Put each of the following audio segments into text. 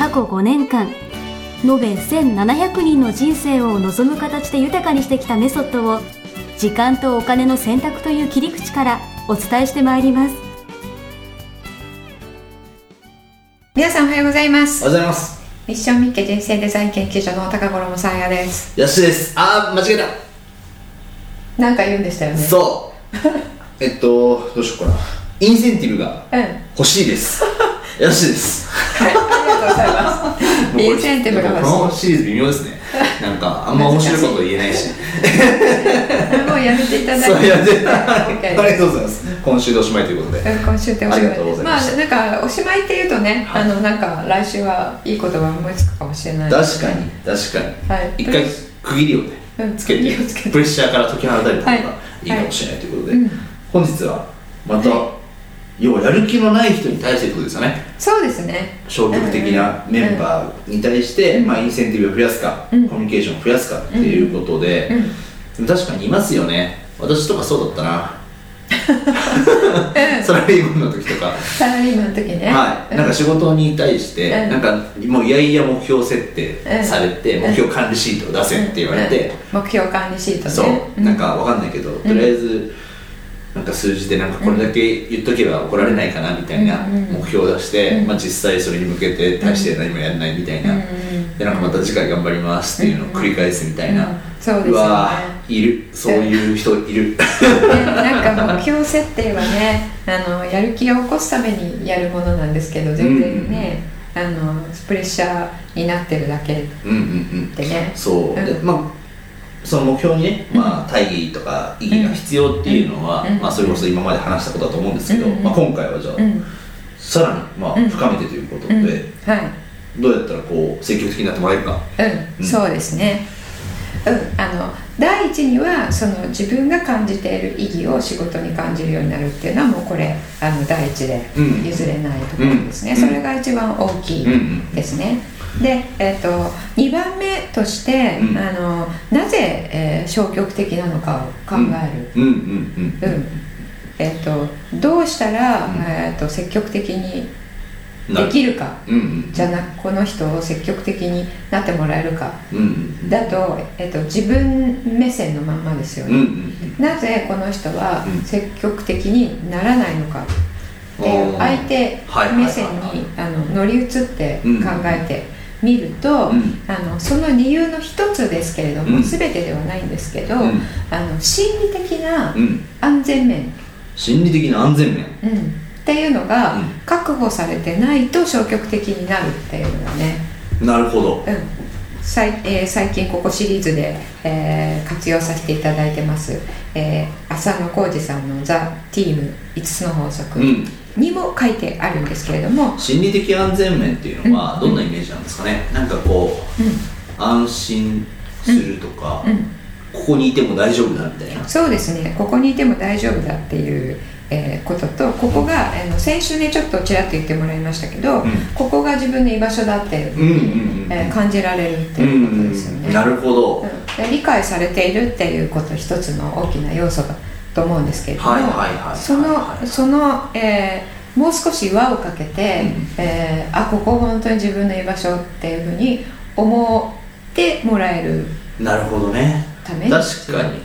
過去5年間延べ1700人の人生を望む形で豊かにしてきたメソッドを時間とお金の選択という切り口からお伝えしてまいります。皆さんおはようございます。おはようございます。ミッションミッケ人生デザイン研究所の高頃もさあやです。やすです。あー間違えなんか言うんでしたよね。たそう。えっとどうしようかな。インセンティブがうん欲しいです。やすです。はい とうございますインセンティブがこの欲しシリーズ微妙ですね。なんかあんま面白いこと言えないし。い もうやめていただいて。ありがとうございます。今週でおしまいということで。うん今週っておしまい。まあなんかおしまいっていうとね、はい。あのなんか来週はいい言葉思いつくかもしれない。確かに確かに。はい。一回区切りをねうんつけてプレッシャーから解き放たれた方がはいいいかもしれないということで、うん本日はまた、要はやる気のない人に対してってことですよね。そうですね。消極的なメンバーに対して、うん。まあ、インセンティブを増やすか、うん。コミュニケーションを増やすかっていうことで、うん確かにいますよね。私とかそうだったな。サラリーマンの時とか、サラリーマンの時ね。はい、なんか仕事に対して、うん。なんかもういやいや目標設定されて、うん。目標管理シートを出せって言われて、うん。目標管理シートね。そう、なんかわかんないけど、とりあえずなんか数字でなんかこれだけ言っとけば怒られないかなみたいなうん目標を出して、うんまあ、実際それに向けて大して何もやらないみたいな、うんでなんかまた次回頑張りますっていうのを繰り返すみたいな、うんそうですよねいるそういう人いるね、なんか目標設定はねあのやる気を起こすためにやるものなんですけど全然ね、あのプレッシャーになってるだけうんうんうんでねそう、でうんまあその目標にね、まあ、大義とか意義が必要っていうのは、うん。まあ、それこそ今まで話したことだと思うんですけど、うん。まあ、今回はじゃあ、うん。さらに、まあうん。深めてということで、うん。はい。どうやったらこう積極的になってもらえるか。うん、うん。そうですね。うん、あの第一にはその自分が感じている意義を仕事に感じるようになるっていうのはもうこれあの第一でうん。譲れないところですね、うん。それが一番大きいですね。で、えー、と2番目として、うん。あのなぜ、えー消極的なのかを考える、えー、とどうしたら、うん。えー、と積極的にうんできるかうんうん。じゃなくこの人を積極的になってもらえるかうんうん。だと,、えー、と自分目線のまんまですようんうね。ん。なぜこの人はうん。積極的にならないのかって相手目線にあの乗り移って考えてみると、うん。あのその理由の一つですけれども、うん。全てではないんですけど、うん。あの心理的なうん。安全面、心理的な安全面。うん。っていうのがうん。確保されてないと消極的になるっていうのがね、なるほど。うん。さいえー最近ここシリーズで、えー活用させていただいてます、えー浅野浩二さんの「ザ・ティーム5つの法則。うん」にも書いてあるんですけれども、心理的安全面っていうのはうん。どんなイメージなんですかね、なんかこうん。う安心するとか、うん、ここにいても大丈夫だみたいな。そうですね。ここにいても大丈夫だっていう、えーこととここが、あの先週ねちょっとちらっと言ってもらいましたけど、うん。ここが自分の居場所だっていうんうんうん。えー感じられるっていうことですよね、なるほど、うん。で理解されているっていうこと一つの大きな要素だと思うんですけれども、そのその、えーもう少し輪をかけて、うん。えーあここ本当に自分の居場所っていうふうに思ってもらえるなるほどね。ため？に確かに。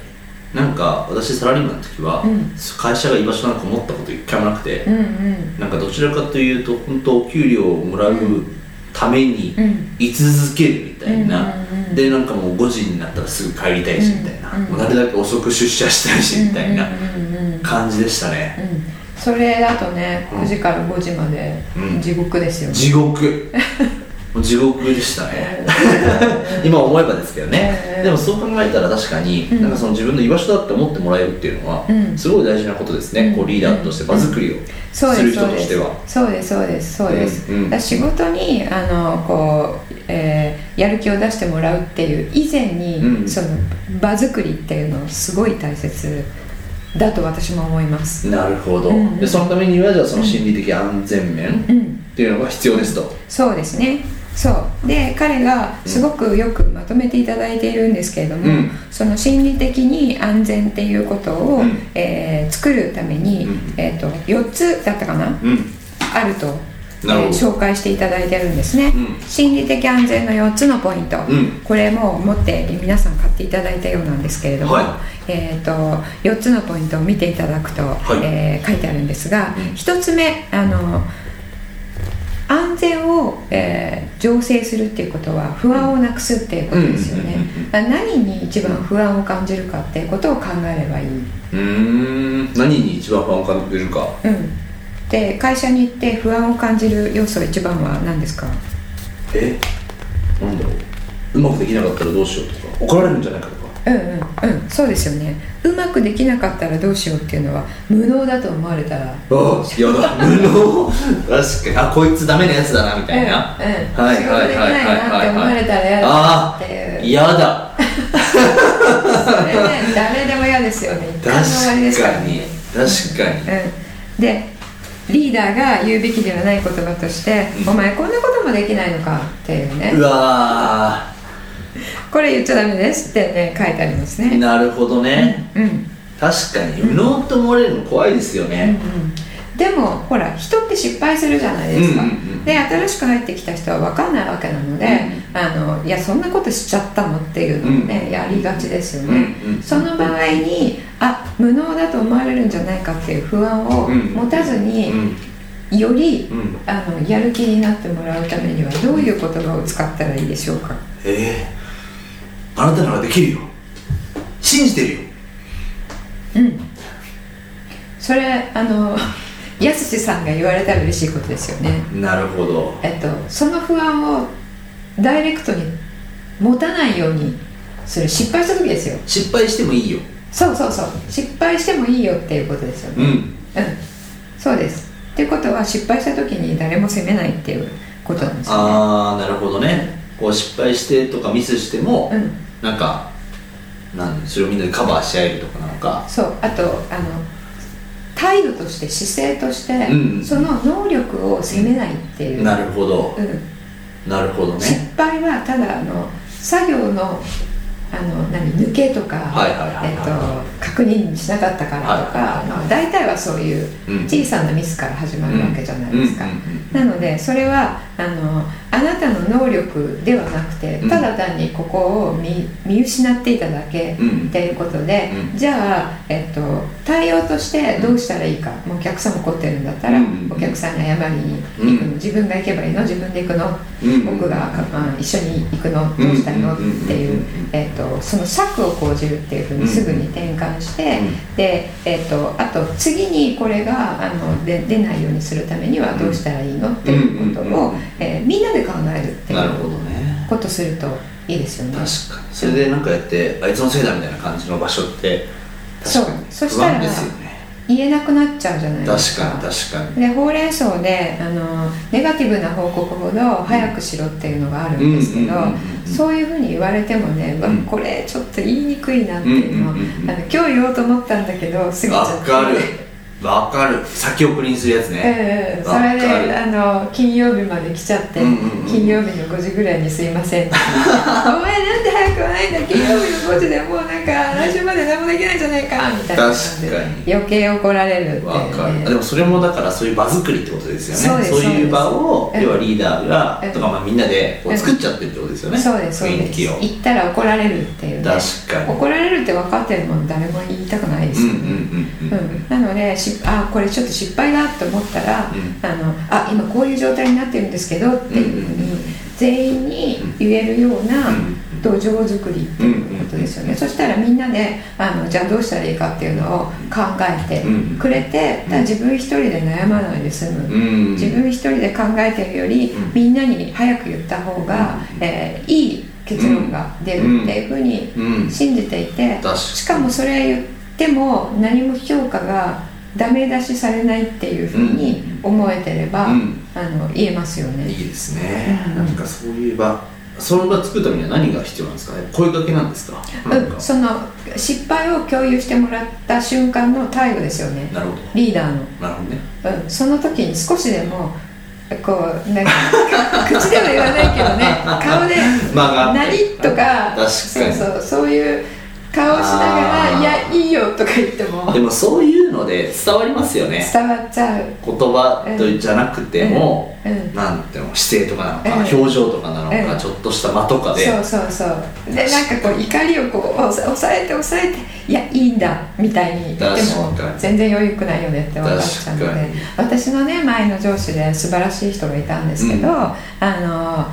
なんか私サラリーマンの時は、うん。会社が居場所なんか思ったこと一回もなくて、うんうん。なんかどちらかというと本当お給料をもらうためにうん。居続けるみたいな、でなんかもう5時になったらすぐ帰りたいしみたいな、もうなるだけ遅く出社したいしみたいな感じでしたね、うん。それだとねうん。9時から5時までうん。地獄ですよね、地獄地獄でしたね。今思えばですけどね、うんでもそう考えたら確かに、うん。なんかその自分の居場所だって思ってもらえるっていうのは、うん。すごい大事なことですね、うん。こうリーダーとして場作りをすする人としては。そうです。そうですそうです、仕事にあのこう、えーやる気を出してもらうっていう以前に、うん。その場作りっていうのすごい大切だと私も思います。なるほど、うんうん。でそのためにはじゃあその心理的安全面っうん。ていうのが必要ですと、そうですねそう。で彼がすごくよくまとめていただいているんですけれども、うん。その心理的に安全っていうことを、うん。えー作るために、うん。えー、と4つだったかなうん。あると、えー紹介していただいてるんですね、うん。心理的安全の4つのポイント、うん。これも持って皆さん買っていただいたようなんですけれども、はい。えー、と4つのポイントを見ていただくと、い。えー書いてあるんですが、うん。1つ目あの安全を、えー醸成するっていうことは不安をなくすっていうことですよね。何に一番不安を感じるかっていうことを考えればいい、うーん。何に一番不安を感じるか。うん、で会社に行って不安を感じる要素一番は何ですか？え？なんだろう。うまくできなかったらどうしようとか。怒られるんじゃないかとかうんうんうんそうですよねうまくできなかったらどうしようっていうのは無能だと思われたらああやだ無能確かにあこいつダメなやつだなみたいな、うんうんはい仕事できないなって思われたら嫌だあっていう嫌だそれね誰でも嫌ですよね一回の終わりですか確かに確かにうん、でリーダーが言うべきではない言葉として「お前こんなこともできないのか」っていうねうわこれ言っちゃダメですってね書いてありますーね。なるほどね、うん、うん。確かに。無能と思われるの怖いですよね、うん、でもほら人って失敗するじゃないですか、うんうんうん。で新しく入ってきた人は分かんないわけなので、うん。あのいやそんなことしちゃったのっていうのをね、やりがちですよね、うんうん。その場合にあ無能だと思われるんじゃないかっていう不安をうん。持たずに、うん。よりうん。あのやる気になってもらうためにはどういう言葉を使ったらいいでしょうか。えー、あなたならできるよ。信じてるよ。うん。それあのやすしさんが言われたら嬉しいことですよね。なるほど。えっとその不安をダイレクトに持たないようにする。失敗した時ですよ。失敗してもいいよ。そうそうそう。失敗してもいいよっていうことですよね。うん。うん。そうです。っていうことは失敗した時に誰も責めないっていうことなんですよね。ああなるほどね。こう失敗してとかミスしても、うんなんかなんそれをみんなでカバーし合えるとかなのか。そうあとあの態度として姿勢として、うんうんその能力を責めないっていう、なるほど。うん、なるほどね。失敗はただあの作業のあの何抜けとか、確認しなかったからとか、大体はそういううん。小さなミスから始まるわけじゃないですか、なのでそれはあのあなたの能力ではなくてうん。ただ単にここを見見失っていただけうん。っていうことで、うん。じゃあ、えっと、対応としてどうしたらいいか、もうお客さん怒ってるんだったら、うん。お客さんに謝りに行くの、うん。自分が行けばいいの自分で行くの、うん。僕が、まあ、一緒に行くのどうしたいの、っていう、えっと、その策を講じるっていうふうにすぐに転換して、で、えっと、あと次にこれがあので出ないようにするためにはどうしたらいいのっていうことを、うん。えーみんなで考えるっていなるほどうね。ことするといいですよね。確かに。それでなんかやってあいつのせいだみたいな感じの場所って確かに不そう。そしたら言えなくなっちゃうじゃないです確か。かに確かに。でほうれん草であのネガティブな報告ほど早くしろっていうのがあるんですけどそういうふうに言われてもね、うん。これちょっと言いにくいなっていうのを、う今日言おうと思ったんだけど過ぎちゃわって。かるわかる。先送りにするやつね。ええそれるであの金曜日まで来ちゃって、うんうんうん金曜日の5時ぐらいに「すいません」お前なんで早くはないんだ。金曜日の5時でもうなんか来週まで何もできないじゃないか。みたいな確かに。余計怒られるっていう、ね、わかる。あでもそれもだからそういう場作りってことですよそういう場をそう要はリーダーがうん。とかまあみんなでこううん。作っちゃってるってことですよね。そうですそうです。雰囲気を。言ったら怒られるっていうね。確かに。怒られるって分かってるもん誰も言いたくないですよね、うんうんうんうんうん。なのでしあこれちょっと失敗だと思ったら、うん。あのあ今こういう状態になってるんですけどっていうふうに全員に言えるようなうん土壌作りっていうことですよね、そしたらみんなであのじゃあどうしたらいいかっていうのを考えてくれて、だ自分一人で悩まないで済む、うん。自分一人で考えてるより、うん。みんなに早く言った方が、えーいい結論が出るっていうふうにうん。信じていて、しかもそれ言っても何も評価がダメ出しされないっていうふうに思えてれば、うん。あの言えますよね。いいですね、うん。なんかそういう場その場作るためには何が必要なんですか？ね声かけなんですか？うん、その失敗を共有してもらった瞬間の態度ですよね。なるほリーダーの、どなるほどね。うん、その時に少しでもこうなんか 口では言わないけどね顔で何とか確かに。そうそうそういう顔しながら「あー。いやいいよ」とか言っても。でもそういうので伝わりますよね。伝わっちゃう、言葉とじゃなくても、うん。うん。なんていうの姿勢とかなのか、うん。表情とかなのか、うん。ちょっとした間とかで。そうそうそう。でなんかこう怒りをこう抑抑えて抑えていやいいんだみたいに言っても全然余裕くないよねって分かっちゃうので。私のね前の上司で素晴らしい人がいたんですけど、うん。あの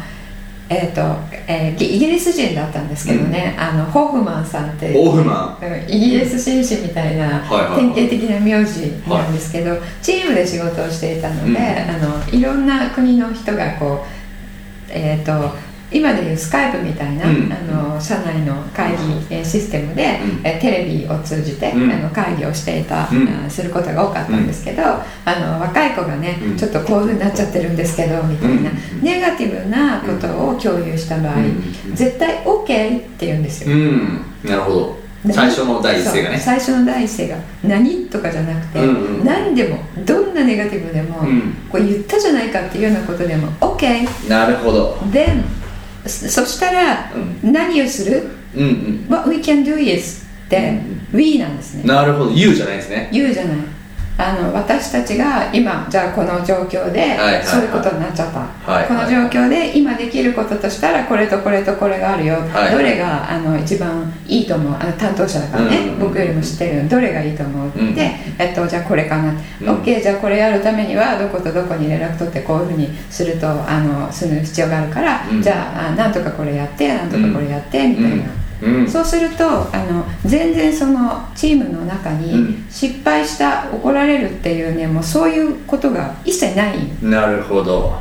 えーとえーイギリス人だったんですけどね、あのホフマンさんっていうホフマうんイギリス紳士みたいな典型的な名字なんですけど、チームで仕事をしていたので、うん。あのいろんな国の人がこう、えー、と今でいうスカイプみたいな、うん。あの社内の会議えーシステムで、うん。えーテレビを通じて、うん。あの会議をしていた、うん。あすることが多かったんですけど、あの若い子がね、うん。ちょっとこういうふうになっちゃってるんですけどみたいな、うん。ネガティブなことを共有した場合、うん。絶対 OK って言うんですよ。うん。なるほど。最初の第一声がね。最初の第一声が何とかじゃなくて、うんうん何でもどんなネガティブでも、うん。こう言ったじゃないかっていうようなことでも OK なるほど。then そそしたら、う何をする？うんうん。What we can do is って、we なんですね。なるほど。You じゃないですね。言うじゃないあの私たちが今じゃあこの状況で、はいはいはい。そういうことになっちゃった、はいこの状況で今できることとしたらこれとこれとこれがあるよ、はい。どれがあの一番いいと思うあの担当者だからね、うんうんうん。僕よりも知ってるどれがいいと思うって、うんえっと、じゃあこれかな、うん。OK じゃあこれやるためにはどことどこに連絡取ってこういうふうにするとあのする必要があるから、うん。じゃああなんとかこれやってなんとかこれやって、みたいな。うん。そうするとあの全然そのチームの中うにん。失敗した怒られるっていうねもうそういうことが一切ない、うん、なるほど。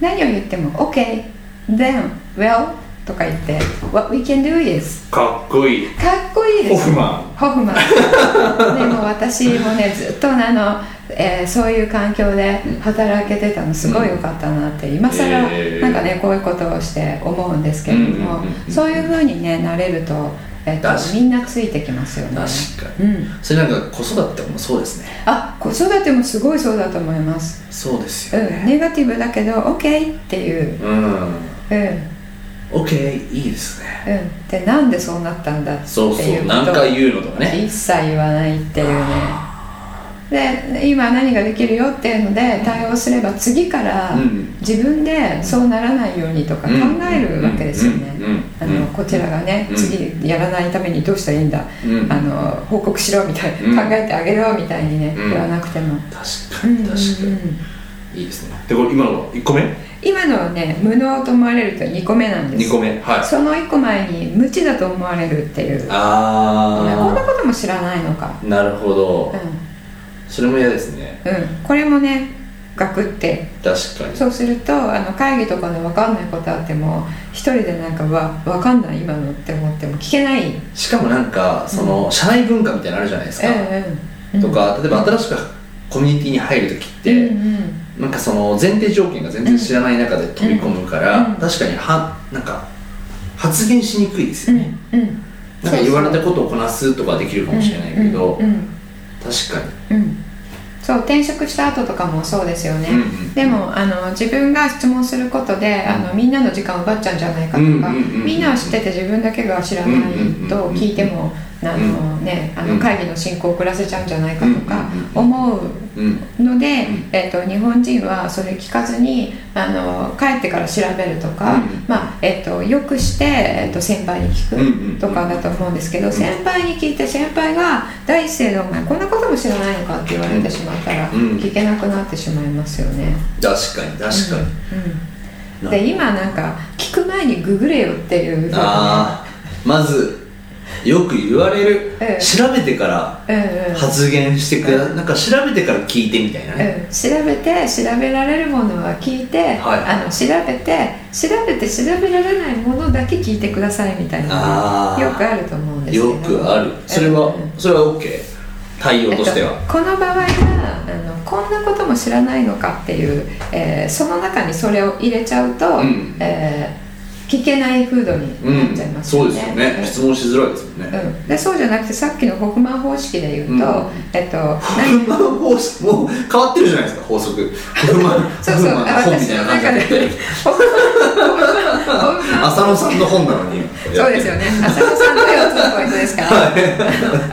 何を言っても OK then well とか言って What we can do is かっこいい。かっこいいです。ホフマン。ホフマン。でも私もねずっとあの、えーそういう環境で働けてたのすごい良かったなって今更えー。なんかねこういうことをして思うんですけれども、うんうんうんうんそういうふうにねなれると,、えっとみんなついてきますよね。確かうん、それなんか子育てもそうですね。あ子育てもすごいそうだと思います、そうですうん、よねネガティブだけど OK っていう、うん。うん。OK いいですね。うん、でなんでそうなったんだっていうそうそう。何回言うのとかね。一切言わないっていうねで今何ができるよっていうので対応すれば次からうん。自分でそうならないようにとか考えるわけですよね。あのこちらがねうん。次やらないためにどうしたらいいんだ？うん。あの報告しろみたいうん。な考えてあげろみたいにねうん。言わなくても。確かに確かに。いいですね。でこれ今の1個目？今のはね無能と思われると2個目なんです。2個目。はい。その1個前に無知だと思われるっていう。こんなあことも知らないのか。あなるほど。うんそれも嫌ですね。うん、これもねガクって。確かに。そうするとあの会議とかで分かんないことあっても一人でなんかうわ分かんない今のって思っても聞けない。しかもなんかその社内文化みたいなのあるじゃないですか。うんうんとか例えば新しくコミュニティに入る時っうんてうん。なんかその前提条件が全然知らない中で飛び込むから、うん確かにはなんか発言しにくいですよね、うんうん。なんか言われたことをこなすとかはできるかもしれないけど、うんうん確かに。うん。そう転職した後とかもそうですよね、うんうんでもあの自分が質問することであのみんなの時間を奪っちゃうんじゃないかとか、みんなは知ってて自分だけが知らないと聞いても、あのね、あの会議の進行を遅らせちゃうんじゃないかとか思ううんので、えっと日本人はそれ聞かずにあの帰ってから調べるとか、うんまあえっとよくして、えっと先輩に聞くとかだと思うんですけど、先輩に聞いて先輩が第一声で「お前こんなことも知らないのか」って言われてしまったら、うん。聞けなくなってしまいますよね。確かに確かに、うんで今なんか聞く前にググれよっていうね。ああまずよく言われる、うん。調べてからうんうん。発言してくだ、なんか調べてから聞いてみたいなね、うん、調べて調べられるものは聞いて、はい。あの調べて調べて調べられないものだけ聞いてくださいみたいなよくあると思うんですよくある。それは、うん。それは OK 対応としては、えっとこの場合はあのこんなことも知らないのかっていう、えーその中にそれを入れちゃうと、うん。えー聞けない風土にうんなっちゃいますそよね。うですよね、うん。質問しづらいですもんね、うん、でそうじゃなくてさっきのホフマン方式で言うと、うん。えっとホフマン方式もう変わってるじゃないですか法則。ホフマン そうそうホフマンの本みたいな感じになっててホフマン浅野さんの本なのに。そうですよね。浅野さんの4つのポイントですから、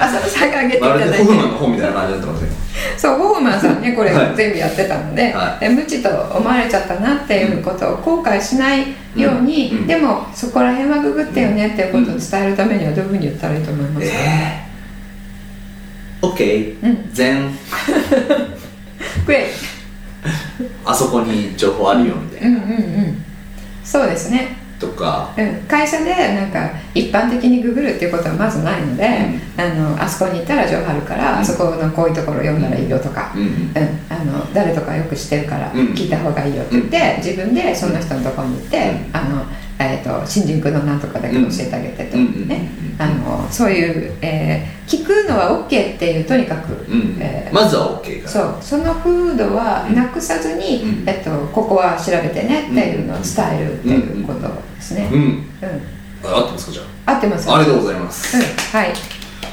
浅野さんが挙げていただいてでホフマンの本みたいな感じになってますね そうホフマンさんねこれはい。全部やってたので,、はで無知と思われちゃったなっていうことを後悔しないように、うん。うん。でもそこら辺はググってよねっていうことを伝えるためにはどういうふうに言ったらいいと思います？か、ええ OK うん。全。グレイあそこに情報あるよみたいな、うんうんうん。そうですねとか。うん、会社でなんか一般的にググるっていうことはまずないので、あのあそこに行ったら情報あるから、うん。あそこのこういうところ読んだらいいよとか、うんうん。うん、あの誰とかよく知ってるからうん。聞いた方がいいよって言って、自分でその人のところに行って、うん。あのえー、と新人君のなんとかだけ教えてあげてと、うんねそういう、えー聞くのは OK っていうとにかく、うんえーまずは OK かそうその風土はなくさずに、うんえっと、ここは調べてねっていうのを伝えるっていうことですね。うんうん合ってますかじゃあ合ってますありがとうございます、うん、はい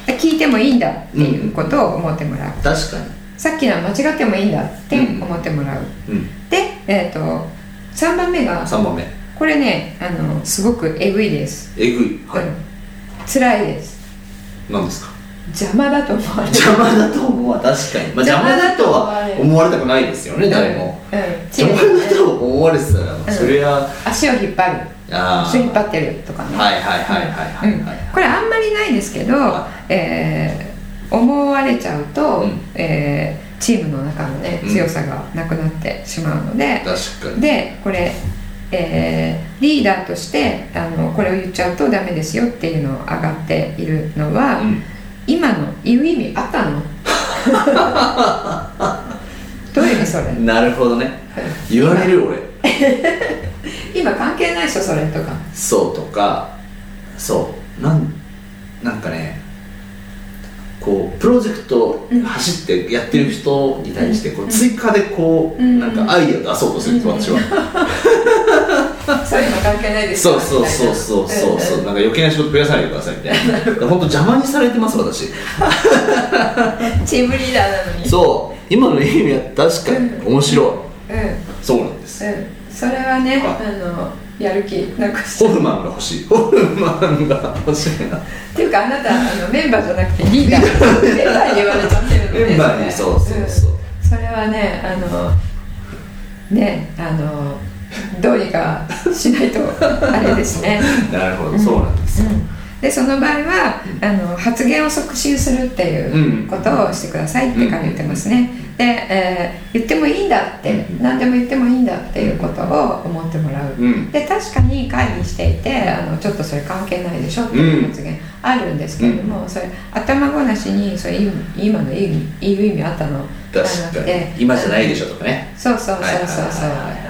聞いてもいいんだっていうことを思ってもらう、確かにさっきのは間違ってもいいんだって思ってもらう、で、えっと3番目が3番目これねあのすごくえぐいです、えぐい。はい、うん、辛いです。何ですか？邪魔だと思われる。邪魔だと思わ確かに、まあ、邪魔だとは思われたくないですよね誰も、うん、うん、邪魔だと思われてたら、それは。足を引っ張る。あ足を引っ張ってるとかね。はいはいはいはいはい。これあんまりないですけど、はえー思われちゃうと、うん。えーチームの中のねうん。強さがなくなってしまうので、確かに。でこれ、えーリーダーとしてあのこれを言っちゃうとダメですよっていうのを上がっているのは、うん。今の言う意味あったの？どういう意味それ？なるほどね。言われる俺。今関係ないでしょそれとか。そうとかそう。なんなんかねこうプロジェクト走ってやってる人に対してこう追加でこううん。なんかアイデア出そうとするんです私は そういうの関係ないですそうそうそうそうそうそうなんか余計な仕事増やさないでくださいみたいな。本当邪魔にされてます私。チームリーダーなのに。そう。今の意味は確かに面白い。うん。そうなんです。うん、それはね、はい。あのやる気なくしホフマンが欲しい。ホフマンが欲しいな。っていうかあなたあのメンバーじゃなくてリーダー。メンバーに言われちゃってるのでメンバーに。そうそうそう。ん。それはねあのねあのどうにかしないとあれですね。なるほど。そうなんですよ。うん。でその場合はあの発言を促進するっていうことをしてくださいって書いてますね、で、えー言ってもいいんだって、うん。何でも言ってもいいんだっていうことを思ってもらう、うん。で確かに会議していてあのちょっとそれ関係ないでしょっていう発言あるんですけれども、それ頭ごなしにそれ今今の言う言う意味あったの？確かに。今じゃないでしょとかね。そうそうそうそうそう。はい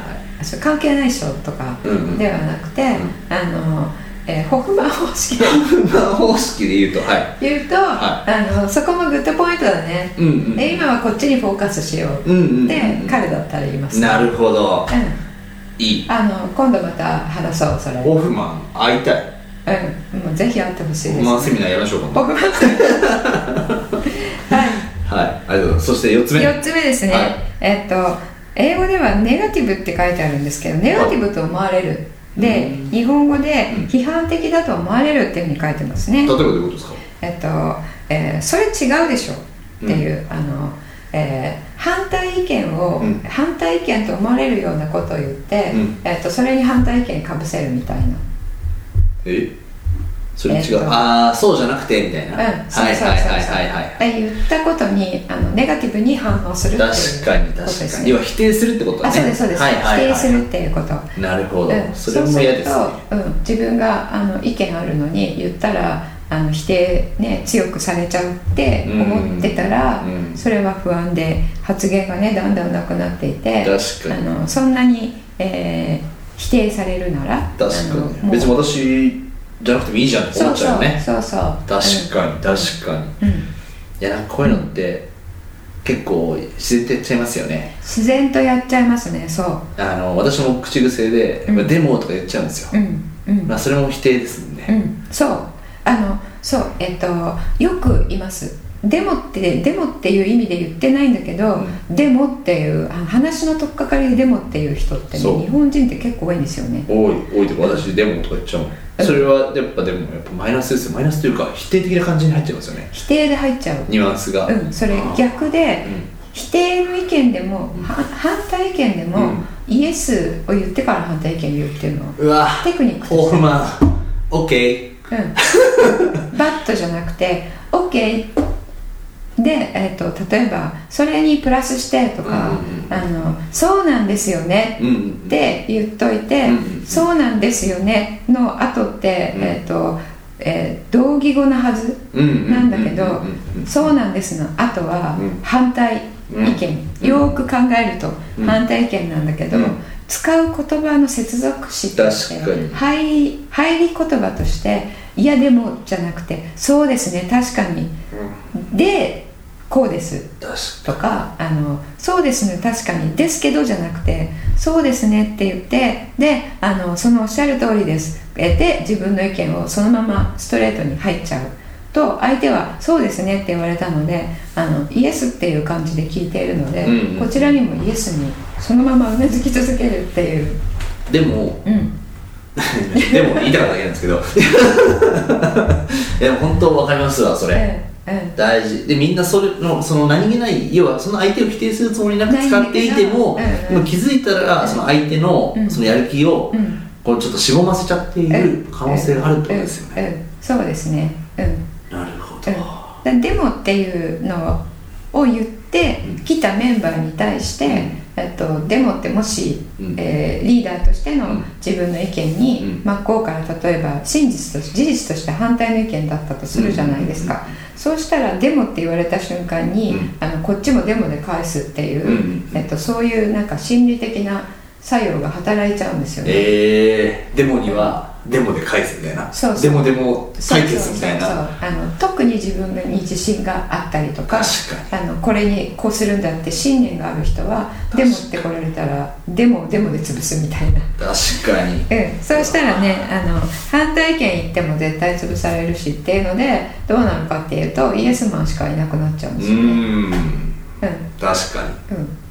関係ないでしょとかうんうん。ではなくて、あの、えー ホフマン方式でまあ方式で言うとはい。言うと、はあのそこもグッドポイントだね、うんうんで今はこっちにフォーカスしよううんうんうんって彼だったら言います、なるほど。うん、いい。あの今度また話そうそれ。ホフマン会いたい。うん。もうぜひ会ってほしいです、ホフマンセミナーやりましょう。かホフマン。はい。はい。ありがとうございます。そして4つ目。4つ目ですね、はい。えっと英語ではネガティブって書いてあるんですけどネガティブと思われる。でうん。日本語でうん。批判的だと思われるっていうふうに書いてますね。例えばどういうことですか？えっと、えーそれ違うでしょっていう、あの、えー反対意見を、うん。反対意見と思われるようなことを言って、うん。えっとそれに反対意見かぶせるみたいな。え？それ違う、えっとああそうじゃなくてみたいな、うん、はいはいはいはいはいえ言ったことにあのネガティブに反応するっていう確かにこと確ですね。かに。要は否定するってことだね。あそうですそうです、はいはいはい、否定するっていうこと。なるほど、うん。それも嫌ですね。そううん、自分があの意見あるのに言ったらああの否定、ね、強くされちゃうって思ってたら、うん。うんそれは不安で発言がねだんだんなくなっていて確かに。あのそんなに、えー否定されるなら確かに。別に私じゃなくてもいいじゃんって思っちゃうよね。そうそうそう確かに確かに。に、うん、いやなんかこういうのって結構自然とやっちゃいますよね。自然とやっちゃいますねそう。あの私も口癖で「うん。デモ」とか言っちゃうんですよ、うんうん。まあそれも否定ですもんね、うん、そう。あのそうえっとよくいます。デモってデモっていう意味で言ってないんだけど、デモっていうあ話の取っかかりでデモっていう人ってね日本人って結構多いんですよね。多い多いとか私デモとか言っちゃうもん。それはやっぱでもやっぱマイナスですよ。マイナスというか否定的な感じに入っちゃいますよね。否定で入っちゃう。ニュアンスが。うんそれ逆で否定の意見でも、は反対意見でも、うん。イエスを言ってから反対意見言うっていうのうわ。テクニックとして。ホーマンオッケうん、バットじゃなくて OK で、えっと例えばそれにプラスしてとか、うんうんあのそうなんですよねって言っといて、うんうんそうなんですよねの後って、うん。えっとえー同義語なはずなんだけど、そうなんですの後はうん。反対意見、うん。よーく考えるとうん。反対意見なんだけど、うん使う言葉の接続詞として入り入り言葉として「いやでも」じゃなくて「そうですね確かに」で「こうです」確とかあの「そうですね確かに」ですけどじゃなくて「そうですね」って言ってであのそのおっしゃる通りです。えで自分の意見をそのままストレートに入っちゃう。と相手は「そうですね」って言われたのであのイエスっていう感じで聞いているので、うんうん。こちらにもイエスにそのままうなずき続けるっていう、でもうん、でも言いたかっただけなんですけど。いや本当わかりますわそれ、えええ大事。でみんなそれのその何気ない要はその相手を否定するつもりなく使っていても、ないんだけどう気づいたらその相手のうん。そのやる気をえうん。こうちょっとしぼませちゃっている可能性があるってことですよね、そうですね。うん。なるほど、うん、でデモっていうのを言ってきたメンバーに対して、うんえっと、デモってもし、うん。えーリーダーとしてのうん。自分の意見に、うん。真っ向から例えば真実と事実として反対の意見だったとするじゃないですか、そうしたらデモって言われた瞬間に、うん。あのこっちもデモで返すっていう、うん。えっと、そういうなんか心理的な作用が働いちゃうんですよね。えー、デモにはデモで返すみたいな？そうデモデモ対決みたいそうそうそう。なあの特に自分に自信があったりとか確あのこれにこうするんだって信念がある人はデモって来られたらデモをデモで潰すみたいな、確かに。うん、そうしたらねあの反対意見言っても絶対潰されるしっていうのでどうなるかっていうとイエスマンしかいなくなっちゃうんうですよね。うん。確かうん。だ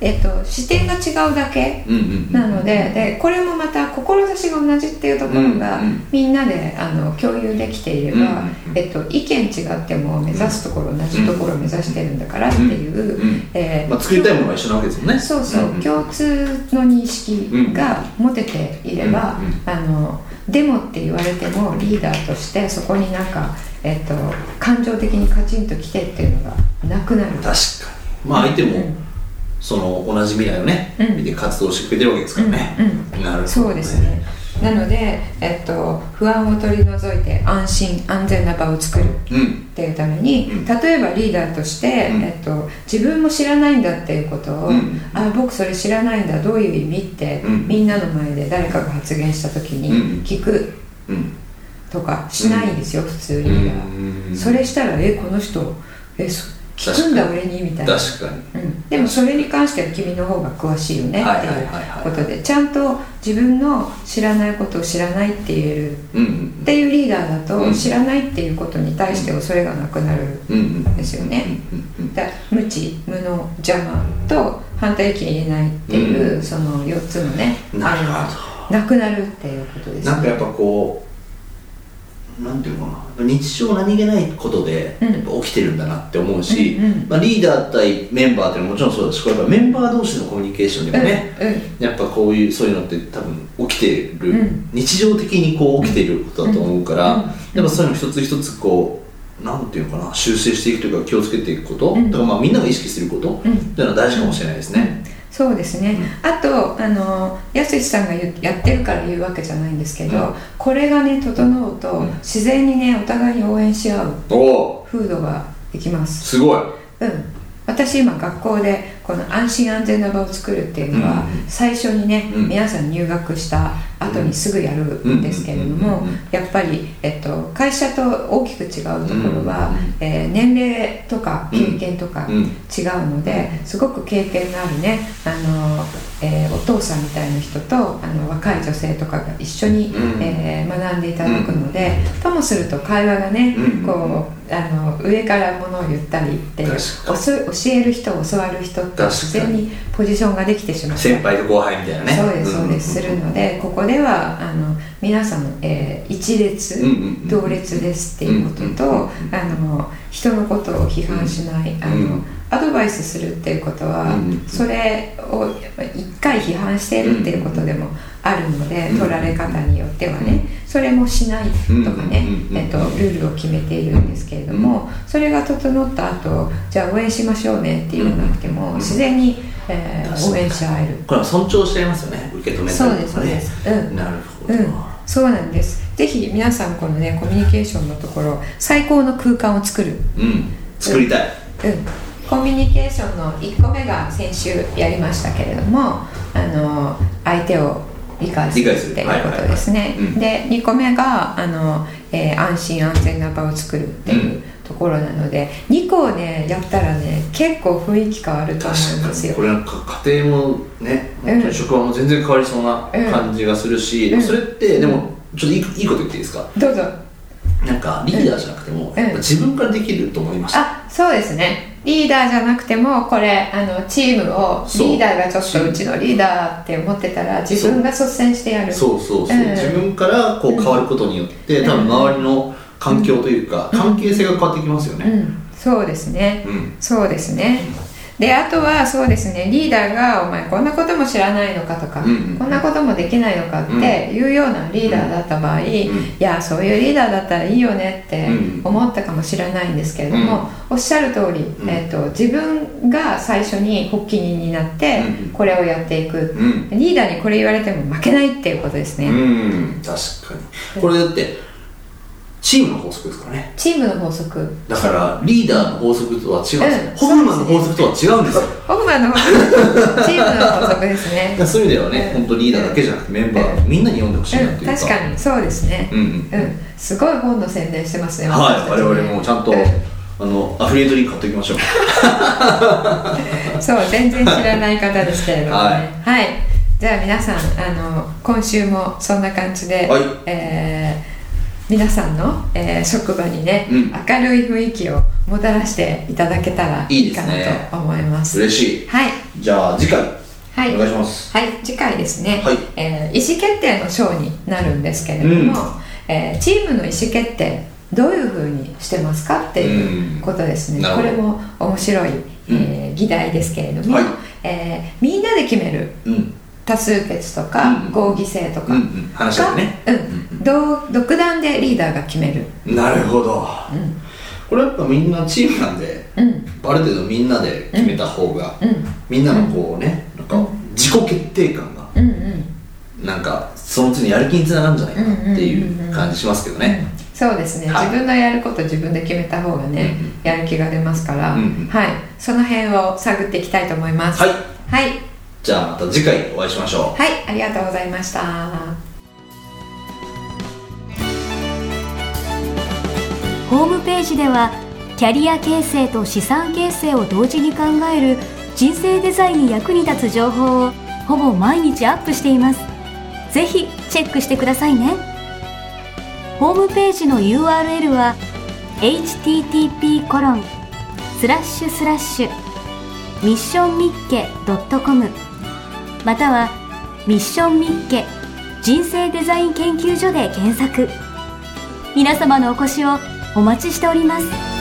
えっと視点が違うだけなのででこれもまた志が同じっていうところが、みんなであの共有できていれば、えっと、意見違っても目指すところ同じところを目指してるんだからっていう、えーまあ、作りたいものが一緒なわけですもんね。そうそう、共通の認識が持てていれば、あのデモって言われてもリーダーとしてそこになんか、えっと、感情的にカチンときてっていうのがなくなる。確かに。まあ相手もうんその同じ未来をね、うん。見て活動してくれてるわけですからね、うんなるほど、ね、そうですね。なので、えっと、不安を取り除いて安心安全な場を作るうんっていうために、うん。例えばリーダーとして、うん。えっと、自分も知らないんだっていうことを、うん。あ僕それ知らないんだどういう意味って、うん。みんなの前で誰かが発言した時うん。に聞くうん。とかしないんですよ、普通リーダー、うん。それしたらえこの人えそ聞くんだ俺にみたいな。確かに。うん、でもそれに関しては君の方が詳しいよねってはいうことで。ちゃんと自分の知らないことを知らないって言える。うんうんっていうリーダーだと、うん。知らないっていうことに対して恐れがなくなるうんうんですよねうんうんだ無知無能邪魔と反対意見言えないっていう、うん。その4つのねなるほど。あれがなくなるっていうことですね。なんかやっぱこうなんていうのかな。日常何気ないことでうん。やっぱ起きてるんだなって思うし、うんうんまあ、リーダー対メンバーっていうのはもちろんそうだしこれやっぱメンバー同士のコミュニケーションでもね、うんうん。やっぱこういうそういうのって多分起きてる、うん。日常的にこう起きてることだと思うから、うん。うん。やっぱそういうの一つ一つこうなんていうのかな修正していくというか気をつけていくこと、うん。だからまあみんなが意識すること、うん。っていうのは大事かもしれないですね、そうですね、あとあのやすしさんが言やってるから言うわけじゃないんですけど、うん。これがね整うと、うん。自然にねお互いに応援し合う風土ができます。すごい。うん。私今学校でこの安心安全な場を作るっていうのは、うん最初にね、うん。皆さん入学した後にすぐやるんですけれども、やっぱり、えっと、会社と大きく違うところは、うんえー年齢とか経験とかうん。違うので、すごく経験のあるねあの、えーお父さんみたいな人とあの若い女性とかが一緒に、うんえー学んでいただくので、ともすると会話がね、うんこうあの上からものを言ったりって教える人教わる人って自然にポジションができてしまう先輩と後輩みたいなね。そうですそうです、するのでここではあの皆さん、えー一列、同列ですっていうことと、あの人のことを批判しない、あのうんアドバイスするっていうことは、それを一回批判しているっていうことでもあるので、うん取られ方によってはね。それもしないとかね、えっと、ルールを決めているんですけれども、それが整った後じゃあ応援しましょうねって言わなくても、うん自然に、えー応援し合える。これは尊重しちゃいますよね受け止めたそうですそうです、うん。なるほど、うん、そうなんです。ぜひ皆さんこのねコミュニケーションのところ最高の空間を作る、うん。作りたい、うん、コミュニケーションの1個目が先週やりましたけれどもあの相手を理解するっていうことですね、で2個目があの、えー安心安全な場を作るっていううんところなので、2個をねやったらね結構雰囲気変わると思い確かますよ。に。これなんか家庭もねうん。本当に職場も全然変わりそうな感じがするし、うん。それってでもちょっといいいいこと言っていいですか？どうぞ。なんかリーダーじゃなくても、うん。自分からできると思いました、あそうですね。リーダーじゃなくてもこれあのチームをリーダーがちょっとうちのリーダーって思ってたら自分が率先してやる。そうそうそう、うん。自分からこう変わることによって、多分周りの環境というか、関係性が変わってきますよね、うん、そうですね。うん。そうですね。であとはそうですね。リーダーが「お前こんなことも知らないのか」とか、うんうんこんなこともできないのかっていうようなリーダーだった場合、いやそういうリーダーだったらいいよねってうん。思ったかもしれないんですけれども、おっしゃる通り、うん。えー、と自分が最初に発起人になってうん。これをやっていく、うん。リーダーにこれ言われても負けないっていうことですね、うん。確かに。これだってチームの法則ですからね。チームの法則。だからリーダーの法則とは違うんですよ、うん。ホフマンの法則とは違うんですよ。ホフマンの法則。チームの法則ですね。そういう意味ではね、うん。本当リーダーだけじゃなくてメンバー、うん。みんなに読んでほしいなっていうか、うん、確かにそうですね。うんうんうん、すごい本の宣伝してますねはい我々もちゃんと、うん。あのアフィリエイトリンク買っておきましょう。そう全然知らない方ですけれどもね。はい。はい、じゃあ皆さんあの今週もそんな感じで、はい。えー皆さんの、えー職場にね、うん。明るい雰囲気をもたらしていただけたらいいかなと思います。嬉しい。はい。じゃあ次回、はい。お願いします。はい、次回ですね、はい。えー意思決定の章になるんですけれども、うん。えーチームの意思決定どういうふうにしてますかっていうことですね、うんこれも面白い、えー議題ですけれども、はい。えーみんなで決める。うん多数決とか、うん。合議制とかうんうん。話し合ってねうん独断でリーダーが決める、なるほど。うん。これやっぱみんなチームなんでうん。ある程度みんなで決めた方が、うん。みんなのこうねなんか自己決定感がうんうん。なんかその次にやる気につながるんじゃないかなっていう感じしますけどね、そうですね、はい。自分のやること自分で決めた方がね、うんうん。やる気が出ますから、うんうん。はい。その辺を探っていきたいと思います。はい。はい、じゃあまた次回お会いしましょう。はい、ありがとうございました。ホームページではキャリア形成と資産形成を同時に考える人生デザインに役に立つ情報をほぼ毎日アップしています。ぜひチェックしてくださいね。ホームページの URL は http コロンスラッシュスラッシュミッションミッケ .com またはミッションミッケ人生デザイン研究所で検索。皆様のお越しをお待ちしております。